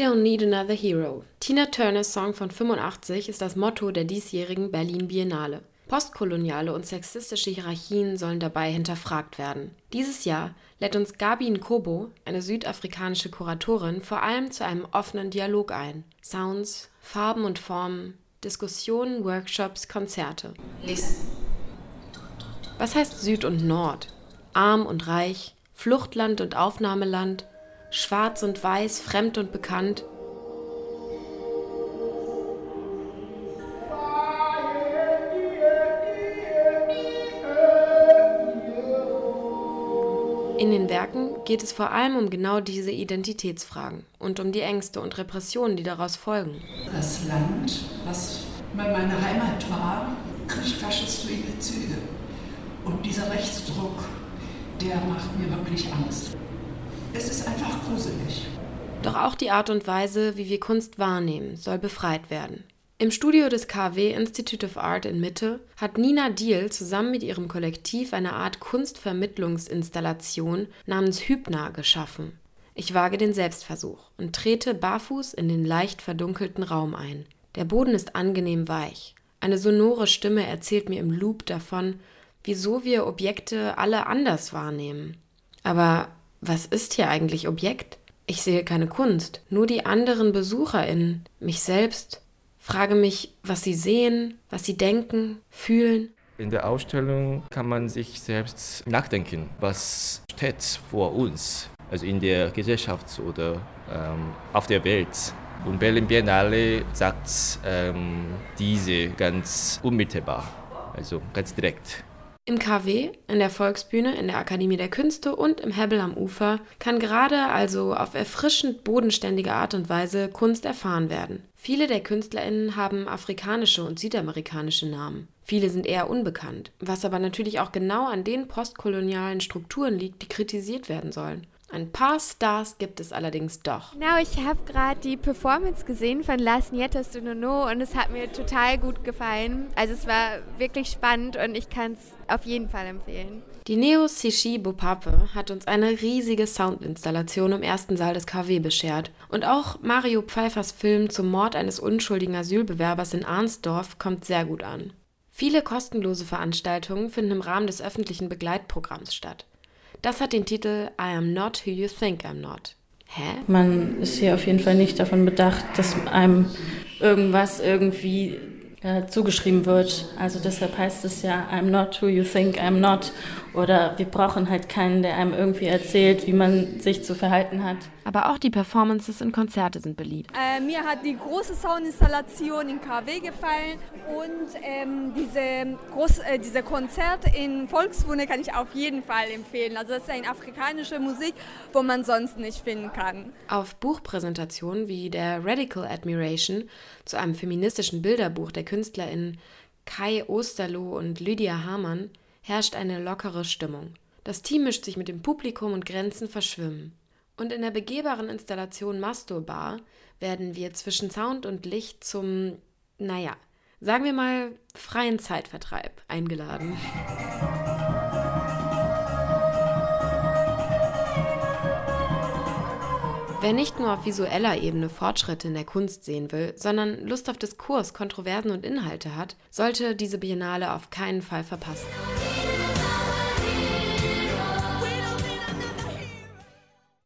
don't need another hero. Tina Turners Song von 85 ist das Motto der diesjährigen Berlin Biennale. Postkoloniale und sexistische Hierarchien sollen dabei hinterfragt werden. Dieses Jahr lädt uns Gabi Nkobo, eine südafrikanische Kuratorin, vor allem zu einem offenen Dialog ein. Sounds, Farben und Formen, Diskussionen, Workshops, Konzerte. Was heißt Süd und Nord? Arm und reich, Fluchtland und Aufnahmeland, schwarz und weiß, fremd und bekannt, In den Werken geht es vor allem um genau diese Identitätsfragen und um die Ängste und Repressionen, die daraus folgen. Das Land, was mal meine Heimat war, kriegt faschistoide Züge. Und dieser Rechtsdruck, der macht mir wirklich Angst. Es ist einfach gruselig. Doch auch die Art und Weise, wie wir Kunst wahrnehmen, soll befreit werden. Im Studio des KW Institute of Art in Mitte hat Nina Diel zusammen mit ihrem Kollektiv eine Art Kunstvermittlungsinstallation namens Hübner geschaffen. Ich wage den Selbstversuch und trete barfuß in den leicht verdunkelten Raum ein. Der Boden ist angenehm weich. Eine sonore Stimme erzählt mir im Loop davon, wieso wir Objekte alle anders wahrnehmen. Aber was ist hier eigentlich Objekt? Ich sehe keine Kunst, nur die anderen BesucherInnen, mich selbst frage mich, was sie sehen, was sie denken, fühlen. In der Ausstellung kann man sich selbst nachdenken, was steht vor uns, also in der Gesellschaft oder ähm, auf der Welt. Und Berlin Biennale sagt ähm, diese ganz unmittelbar, also ganz direkt. Im KW, in der Volksbühne, in der Akademie der Künste und im Hebbel am Ufer kann gerade also auf erfrischend bodenständige Art und Weise Kunst erfahren werden. Viele der KünstlerInnen haben afrikanische und südamerikanische Namen. Viele sind eher unbekannt, was aber natürlich auch genau an den postkolonialen Strukturen liegt, die kritisiert werden sollen. Ein paar Stars gibt es allerdings doch. Genau, ich habe gerade die Performance gesehen von Las Nietas de Nono und es hat mir total gut gefallen. Also es war wirklich spannend und ich kann es auf jeden Fall empfehlen. Die Neo Sishi Bopape hat uns eine riesige Soundinstallation im ersten Saal des KW beschert. Und auch Mario Pfeiffers Film zum Mord eines unschuldigen Asylbewerbers in Arnsdorf kommt sehr gut an. Viele kostenlose Veranstaltungen finden im Rahmen des öffentlichen Begleitprogramms statt. Das hat den Titel I am not who you think I'm not. Hä? Man ist hier auf jeden Fall nicht davon bedacht, dass einem irgendwas irgendwie äh, zugeschrieben wird. Also deshalb heißt es ja, I'm not who you think I'm not. Oder wir brauchen halt keinen, der einem irgendwie erzählt, wie man sich zu verhalten hat. Aber auch die Performances in Konzerte sind beliebt. Äh, mir hat die große Soundinstallation in KW gefallen und ähm, diese, groß, äh, diese Konzert in Volkswunde kann ich auf jeden Fall empfehlen. Also das ist eine afrikanische Musik, wo man sonst nicht finden kann. Auf Buchpräsentationen wie der Radical Admiration zu einem feministischen Bilderbuch der KünstlerInnen Kai Osterloh und Lydia Hamann herrscht eine lockere Stimmung. Das Team mischt sich mit dem Publikum und Grenzen verschwimmen. Und in der begehbaren Installation Masturbar werden wir zwischen Sound und Licht zum, naja, sagen wir mal, freien Zeitvertreib eingeladen. Wer nicht nur auf visueller Ebene Fortschritte in der Kunst sehen will, sondern Lust auf Diskurs, Kontroversen und Inhalte hat, sollte diese Biennale auf keinen Fall verpassen.